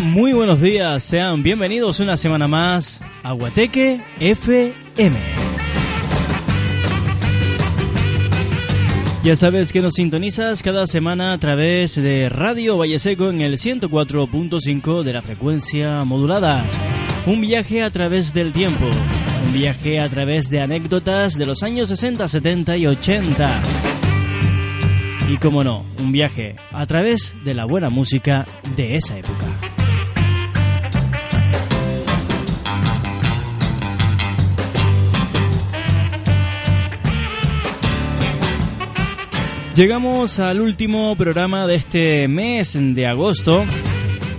Muy buenos días. Sean bienvenidos una semana más a Guateque FM. Ya sabes que nos sintonizas cada semana a través de Radio Valleseco en el 104.5 de la frecuencia modulada. Un viaje a través del tiempo. Un viaje a través de anécdotas de los años 60, 70 y 80. Y como no, un viaje a través de la buena música de esa época. Llegamos al último programa de este mes de agosto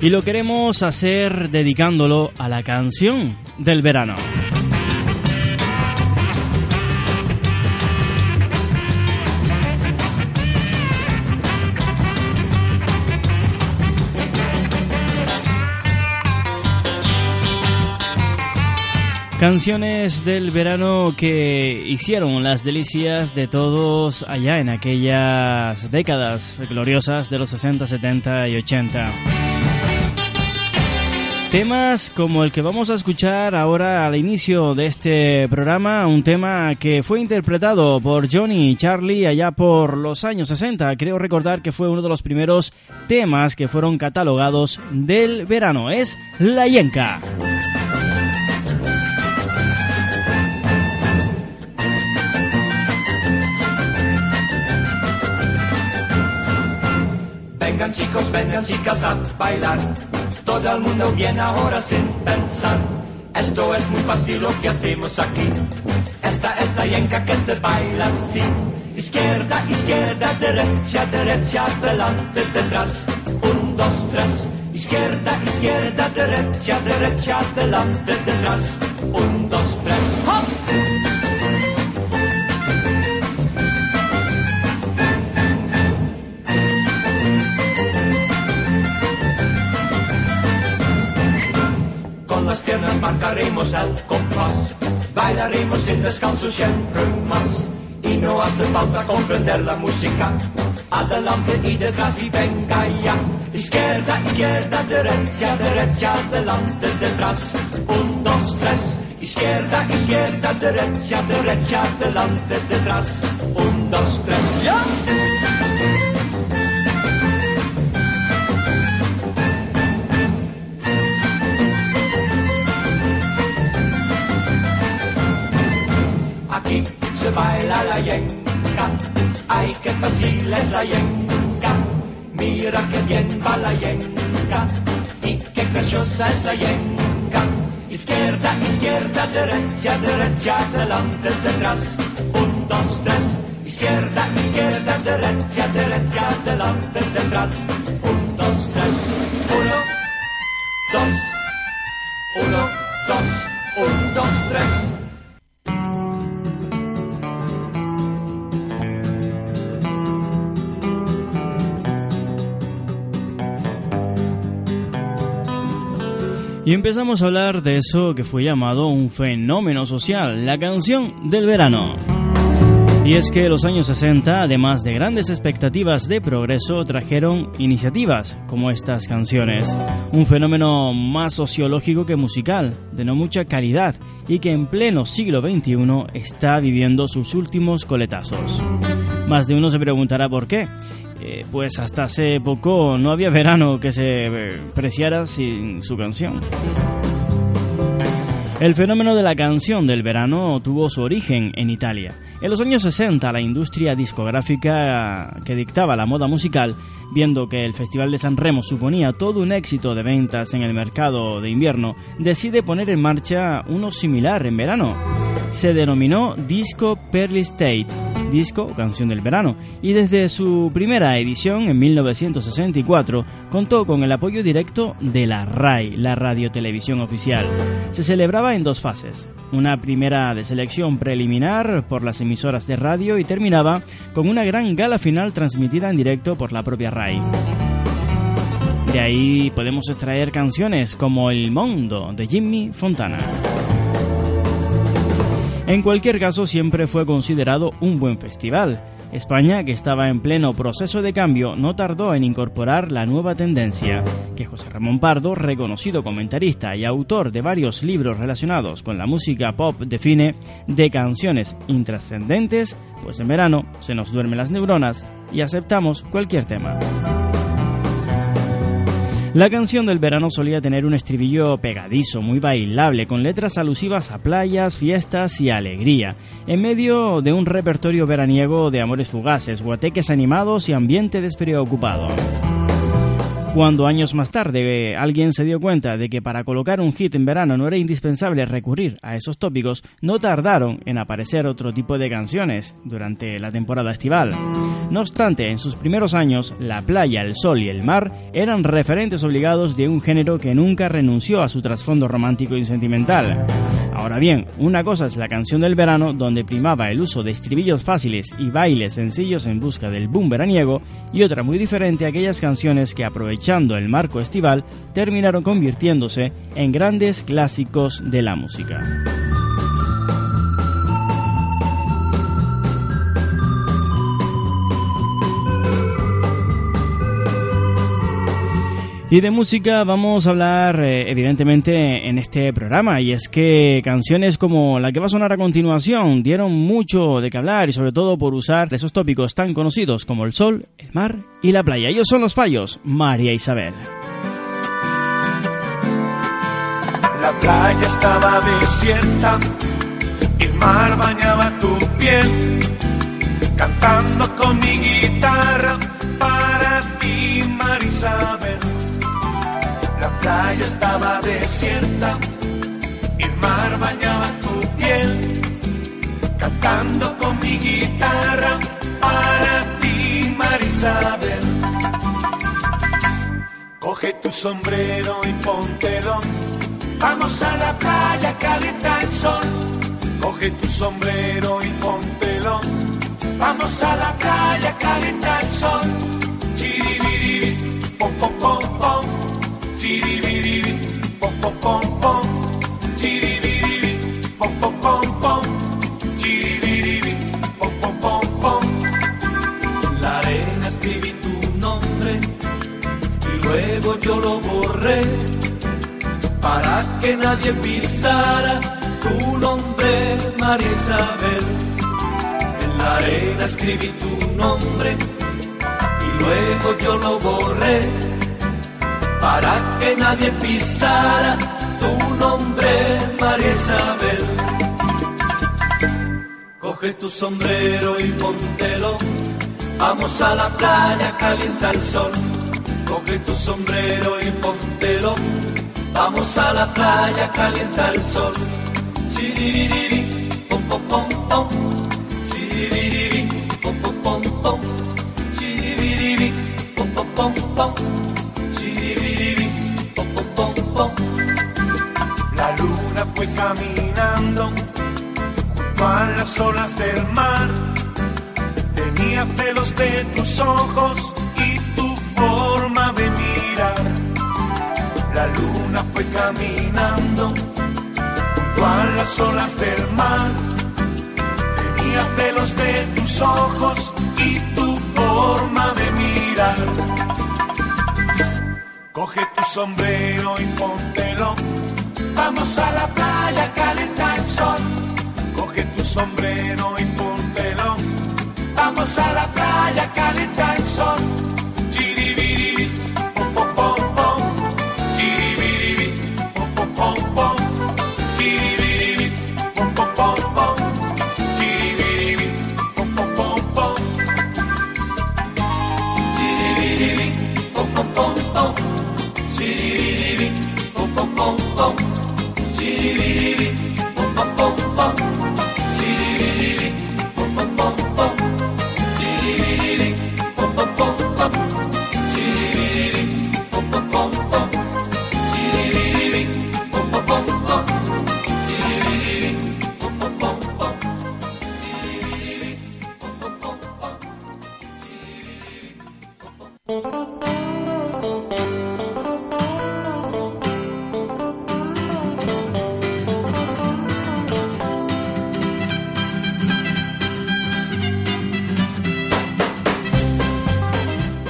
y lo queremos hacer dedicándolo a la canción del verano. Canciones del verano que hicieron las delicias de todos allá en aquellas décadas gloriosas de los 60, 70 y 80. Temas como el que vamos a escuchar ahora al inicio de este programa, un tema que fue interpretado por Johnny y Charlie allá por los años 60. Creo recordar que fue uno de los primeros temas que fueron catalogados del verano. Es La Yenka. Vengan chicos, vengan chicas a bailar. Todo el mundo viene ahora sin pensar. Esto es muy fácil lo que hacemos aquí. Esta es la yenca que se baila así. Izquierda, izquierda, derecha, derecha, adelante, detrás. Un, dos, tres. Izquierda, izquierda, derecha, derecha, adelante, detrás. Un, dos, tres. ¡Hop! Marcaremos el compás, bailaremos sin descanso siempre más. Y no hace falta comprender la música, adelante y detrás y venga ya. Izquierda, izquierda, derecha, derecha, adelante, detrás. Un, dos, tres. Izquierda, izquierda, derecha, derecha, adelante, detrás. Un, dos, tres. ¡Ya! Baila la yenca. Ay, qué fácil es la yenca. Mira qué bien va la yenca. Y qué graciosa es la yenca. Izquierda, izquierda, derecha, derecha, adelante, detrás. Un, dos, tres. Izquierda, izquierda, derecha, derecha, adelante, detrás. Y empezamos a hablar de eso que fue llamado un fenómeno social, la canción del verano. Y es que los años 60, además de grandes expectativas de progreso, trajeron iniciativas como estas canciones. Un fenómeno más sociológico que musical, de no mucha calidad, y que en pleno siglo XXI está viviendo sus últimos coletazos. Más de uno se preguntará por qué. Eh, pues hasta hace poco no había verano que se eh, preciara sin su canción. El fenómeno de la canción del verano tuvo su origen en Italia. En los años 60, la industria discográfica que dictaba la moda musical, viendo que el Festival de San Remo suponía todo un éxito de ventas en el mercado de invierno, decide poner en marcha uno similar en verano. Se denominó Disco Pearly State disco Canción del Verano, y desde su primera edición en 1964 contó con el apoyo directo de la RAI, la radiotelevisión oficial. Se celebraba en dos fases, una primera de selección preliminar por las emisoras de radio y terminaba con una gran gala final transmitida en directo por la propia RAI. De ahí podemos extraer canciones como El Mundo de Jimmy Fontana. En cualquier caso, siempre fue considerado un buen festival. España, que estaba en pleno proceso de cambio, no tardó en incorporar la nueva tendencia, que José Ramón Pardo, reconocido comentarista y autor de varios libros relacionados con la música pop, define de canciones intrascendentes, pues en verano se nos duermen las neuronas y aceptamos cualquier tema. La canción del verano solía tener un estribillo pegadizo, muy bailable, con letras alusivas a playas, fiestas y alegría, en medio de un repertorio veraniego de amores fugaces, guateques animados y ambiente despreocupado. Cuando años más tarde alguien se dio cuenta de que para colocar un hit en verano no era indispensable recurrir a esos tópicos, no tardaron en aparecer otro tipo de canciones durante la temporada estival. No obstante, en sus primeros años, la playa, el sol y el mar eran referentes obligados de un género que nunca renunció a su trasfondo romántico y sentimental. Ahora bien, una cosa es la canción del verano, donde primaba el uso de estribillos fáciles y bailes sencillos en busca del boom veraniego, y otra muy diferente aquellas canciones que el marco estival terminaron convirtiéndose en grandes clásicos de la música. Y de música vamos a hablar eh, evidentemente en este programa y es que canciones como la que va a sonar a continuación dieron mucho de qué hablar y sobre todo por usar esos tópicos tan conocidos como el sol, el mar y la playa. Ellos son los fallos, María Isabel. La playa estaba desierta, el mar bañaba tu piel, cantando con mi guitarra para ti, María Isabel la playa estaba desierta, el mar bañaba tu piel, cantando con mi guitarra para ti, Marisabel. Coge tu sombrero y póntelo, vamos a la playa, calienta el sol. Coge tu sombrero y póntelo, vamos a la playa, calienta el sol. Chiribiri, pom pom pom pom yo lo borré para que nadie pisara tu nombre, María Isabel. En la arena escribí tu nombre y luego yo lo borré para que nadie pisara tu nombre, María Isabel. Coge tu sombrero y póntelo, vamos a la playa, calienta el sol. Coge tu sombrero y póntelo, vamos a la playa, calienta el sol. Chiriririri, pom pom pom pom, chiriririri, pom pom pom pom, chiriririri, pom pom pom pom. Caminando junto las olas del mar. Tenía celos de tus ojos y tu forma de mirar. La luna fue caminando junto las olas del mar. Tenía celos de tus ojos y tu forma de mirar. Coge tu sombrero y póntelo. Vamos a la playa, calienta el sol. Coge tu sombrero y póntelo. Vamos a la playa, el sol.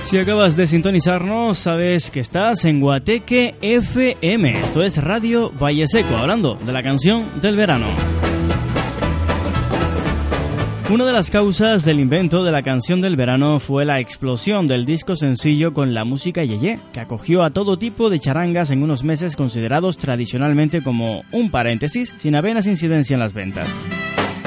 Si acabas de sintonizarnos, sabes que estás en Guateque FM. Esto es Radio Valle Seco, hablando de la canción del verano. Una de las causas del invento de la canción del verano fue la explosión del disco sencillo con la música yeye, que acogió a todo tipo de charangas en unos meses considerados tradicionalmente como un paréntesis sin apenas incidencia en las ventas.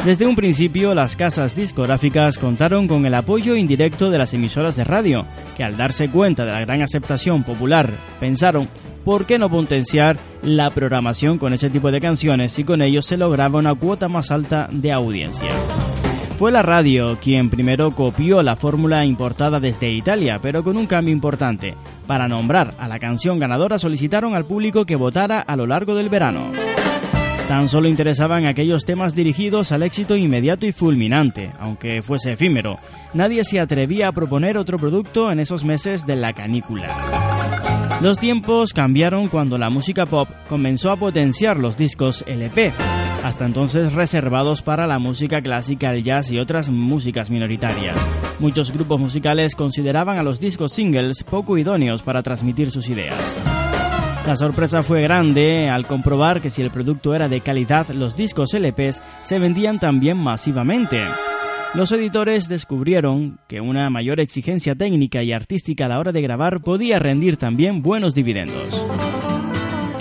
Desde un principio, las casas discográficas contaron con el apoyo indirecto de las emisoras de radio, que al darse cuenta de la gran aceptación popular, pensaron, ¿por qué no potenciar la programación con ese tipo de canciones y con ello se lograba una cuota más alta de audiencia? Fue la radio quien primero copió la fórmula importada desde Italia, pero con un cambio importante. Para nombrar a la canción ganadora solicitaron al público que votara a lo largo del verano. Tan solo interesaban aquellos temas dirigidos al éxito inmediato y fulminante, aunque fuese efímero. Nadie se atrevía a proponer otro producto en esos meses de la canícula. Los tiempos cambiaron cuando la música pop comenzó a potenciar los discos LP, hasta entonces reservados para la música clásica, el jazz y otras músicas minoritarias. Muchos grupos musicales consideraban a los discos singles poco idóneos para transmitir sus ideas. La sorpresa fue grande al comprobar que si el producto era de calidad, los discos LPs se vendían también masivamente. Los editores descubrieron que una mayor exigencia técnica y artística a la hora de grabar podía rendir también buenos dividendos.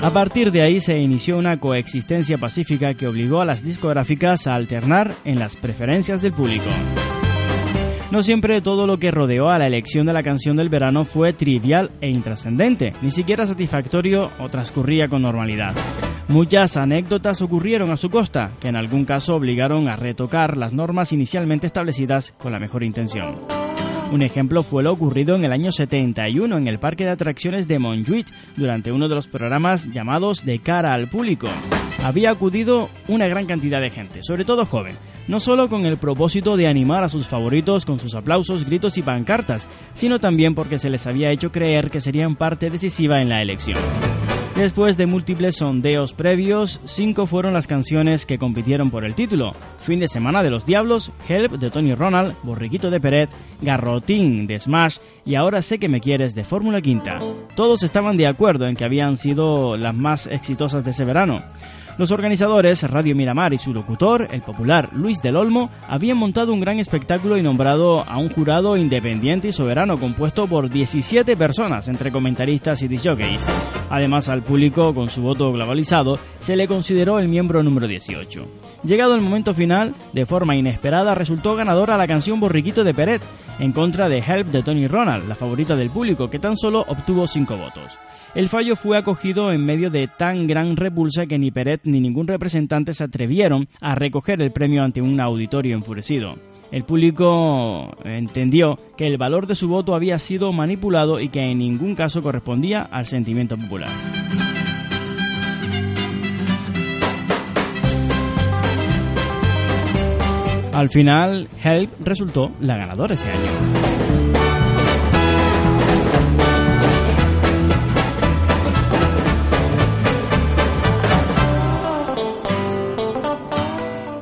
A partir de ahí se inició una coexistencia pacífica que obligó a las discográficas a alternar en las preferencias del público. No siempre todo lo que rodeó a la elección de la canción del verano fue trivial e intrascendente, ni siquiera satisfactorio o transcurría con normalidad. Muchas anécdotas ocurrieron a su costa, que en algún caso obligaron a retocar las normas inicialmente establecidas con la mejor intención. Un ejemplo fue lo ocurrido en el año 71 en el parque de atracciones de Montjuic durante uno de los programas llamados De cara al público. Había acudido una gran cantidad de gente, sobre todo joven, no solo con el propósito de animar a sus favoritos con sus aplausos, gritos y pancartas, sino también porque se les había hecho creer que serían parte decisiva en la elección. Después de múltiples sondeos previos, cinco fueron las canciones que compitieron por el título. Fin de semana de los Diablos, Help de Tony Ronald, Borriquito de Peret, Garrotín de Smash y Ahora sé que me quieres de Fórmula Quinta. Todos estaban de acuerdo en que habían sido las más exitosas de ese verano. Los organizadores, Radio Miramar y su locutor, el popular Luis del Olmo, habían montado un gran espectáculo y nombrado a un jurado independiente y soberano compuesto por 17 personas, entre comentaristas y disjockeys. Además, al público, con su voto globalizado, se le consideró el miembro número 18. Llegado el momento final, de forma inesperada resultó ganadora la canción Borriquito de Peret, en contra de Help de Tony Ronald, la favorita del público, que tan solo obtuvo 5 votos. El fallo fue acogido en medio de tan gran repulsa que ni Peret ni ningún representante se atrevieron a recoger el premio ante un auditorio enfurecido. El público entendió que el valor de su voto había sido manipulado y que en ningún caso correspondía al sentimiento popular. Al final, Help resultó la ganadora ese año.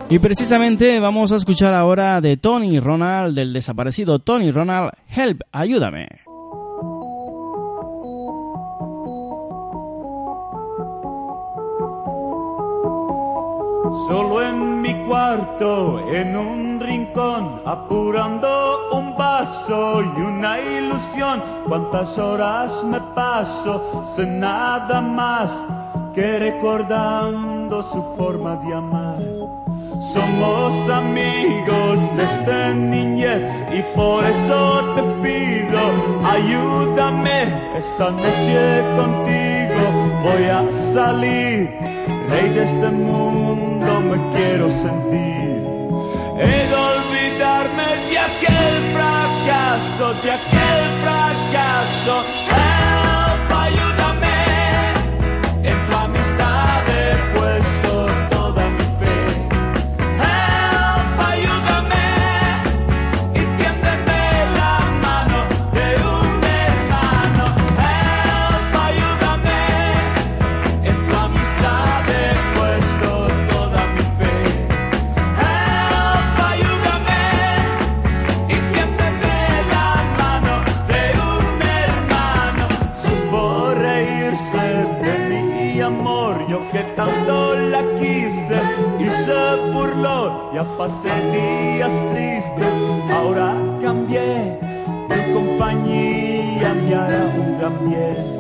Y precisamente vamos a escuchar ahora de Tony Ronald, del desaparecido Tony Ronald, Help, ayúdame. Solo en mi cuarto, en un rincón, apurando un vaso y una ilusión. Cuántas horas me paso sin nada más que recordando su forma de amar. Somos amigos desde niñez y por eso te pido, ayúdame esta noche contigo. Voy a salir, rey de este mundo me quiero sentir. He olvidarme de aquel fracaso, de aquel fracaso. Pasé días tristes, ahora cambié, tu compañía me hará un gran bien.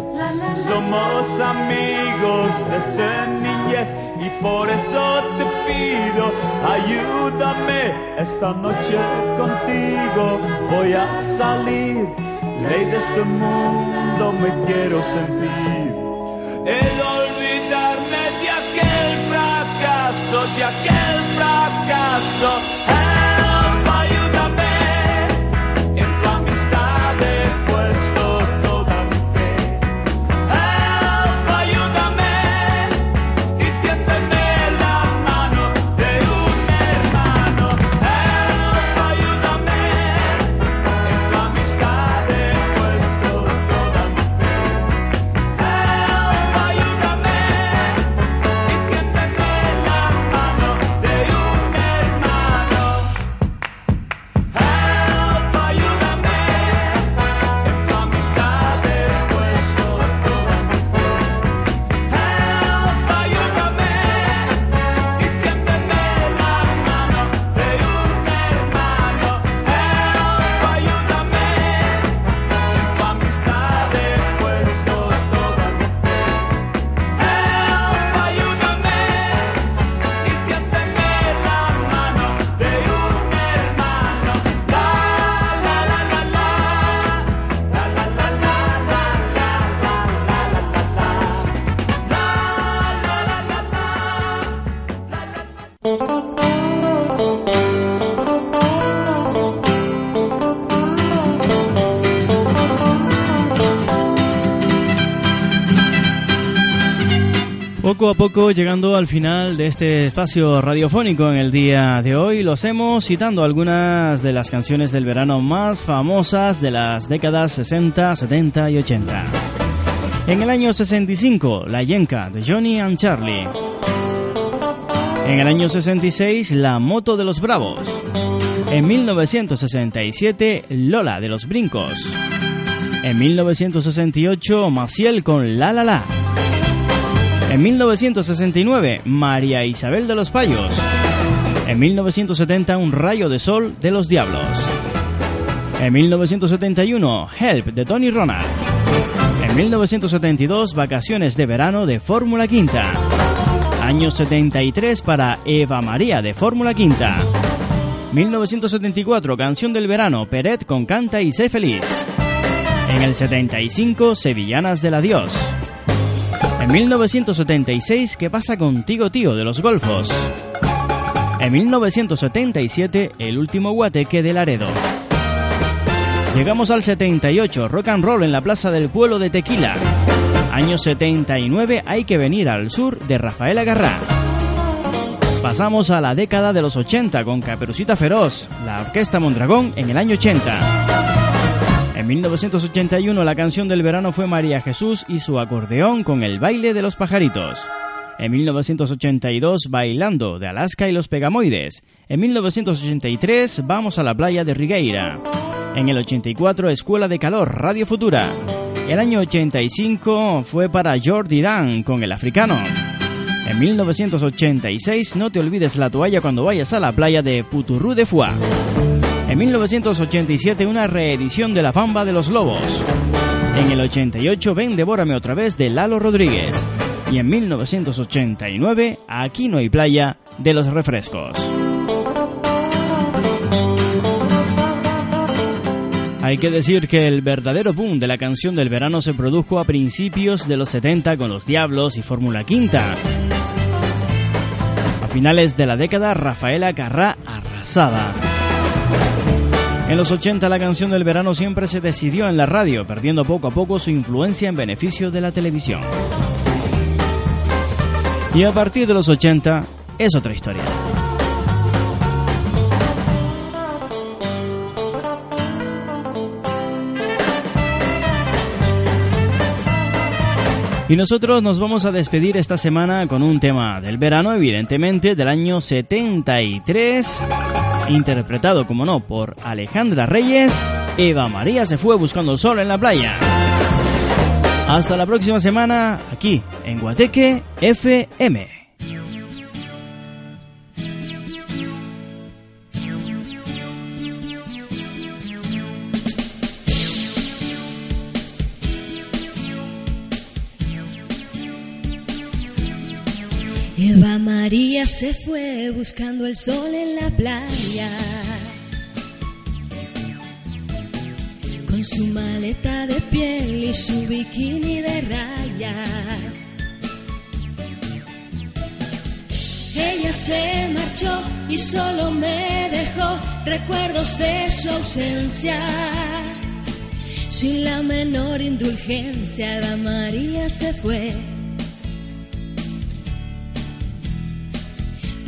Somos amigos desde niñez y por eso te pido, ayúdame esta noche contigo, voy a salir, ley de este mundo me quiero sentir. Fracaso, de aquel fracaso. Poco a poco llegando al final de este espacio radiofónico en el día de hoy, lo hacemos citando algunas de las canciones del verano más famosas de las décadas 60, 70 y 80. En el año 65, La Yenka de Johnny and Charlie. En el año 66, La Moto de los Bravos. En 1967, Lola de los Brincos. En 1968, Maciel con La La La. En 1969, María Isabel de los Payos. En 1970, Un rayo de sol de los Diablos. En 1971, Help de Tony Ronald. En 1972, Vacaciones de verano de Fórmula Quinta. Año 73 para Eva María de Fórmula Quinta. 1974, Canción del Verano, Peret con Canta y Sé Feliz. En el 75, Sevillanas del Adiós. En 1976, ¿Qué pasa contigo, tío? de los Golfos. En 1977, El último guateque de Laredo. Llegamos al 78, Rock and Roll en la Plaza del Pueblo de Tequila. Año 79, Hay que venir al sur de Rafael Agarrá. Pasamos a la década de los 80 con Caperucita Feroz, la Orquesta Mondragón en el año 80. En 1981 la canción del verano fue María Jesús y su acordeón con el baile de los pajaritos. En 1982 Bailando de Alaska y los Pegamoides. En 1983 Vamos a la playa de Rigueira. En el 84 Escuela de Calor Radio Futura. El año 85 fue para Jordi Dan con el africano. En 1986 No te olvides la toalla cuando vayas a la playa de Puturru de Fua. En 1987 una reedición de La Famba de los Lobos. En el 88 Ven, devórame otra vez de Lalo Rodríguez. Y en 1989 Aquí no hay playa de los refrescos. Hay que decir que el verdadero boom de la canción del verano se produjo a principios de los 70 con Los Diablos y Fórmula Quinta. A finales de la década, Rafaela Carrá arrasaba. En los 80 la canción del verano siempre se decidió en la radio, perdiendo poco a poco su influencia en beneficio de la televisión. Y a partir de los 80 es otra historia. Y nosotros nos vamos a despedir esta semana con un tema del verano, evidentemente, del año 73 interpretado, como no, por Alejandra Reyes, Eva María se fue buscando sol en la playa. Hasta la próxima semana, aquí en Guateque FM. María se fue buscando el sol en la playa. Con su maleta de piel y su bikini de rayas. Ella se marchó y solo me dejó recuerdos de su ausencia. Sin la menor indulgencia, Eva María se fue.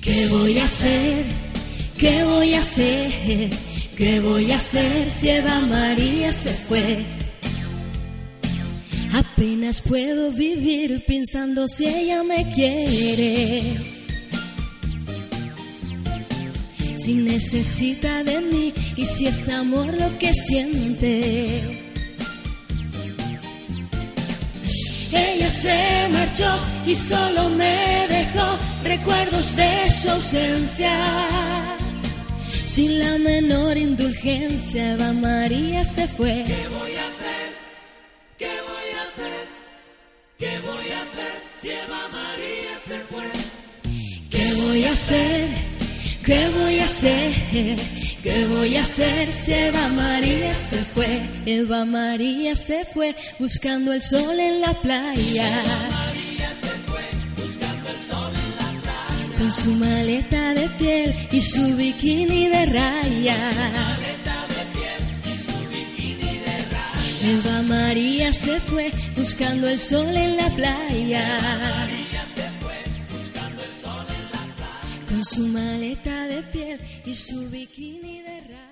¿Qué voy a hacer? ¿Qué voy a hacer? ¿Qué voy a hacer si Eva María se fue? Apenas puedo vivir pensando si ella me quiere. Si necesita de mí y si es amor lo que siente. Se marchó y solo me dejó recuerdos de su ausencia. Sin la menor indulgencia, Eva María se fue. ¿Qué voy a hacer? ¿Qué voy a hacer? ¿Qué voy a hacer si Eva María se fue? ¿Qué voy a hacer? ¿Qué voy a hacer? ¿Qué voy a hacer si Eva María se fue? Eva María se fue buscando el sol en la playa. María se fue buscando el sol en la playa. Con su maleta de piel y su bikini de rayas. Eva María se fue buscando el sol en la playa. con su maleta de piel y su bikini de rayas.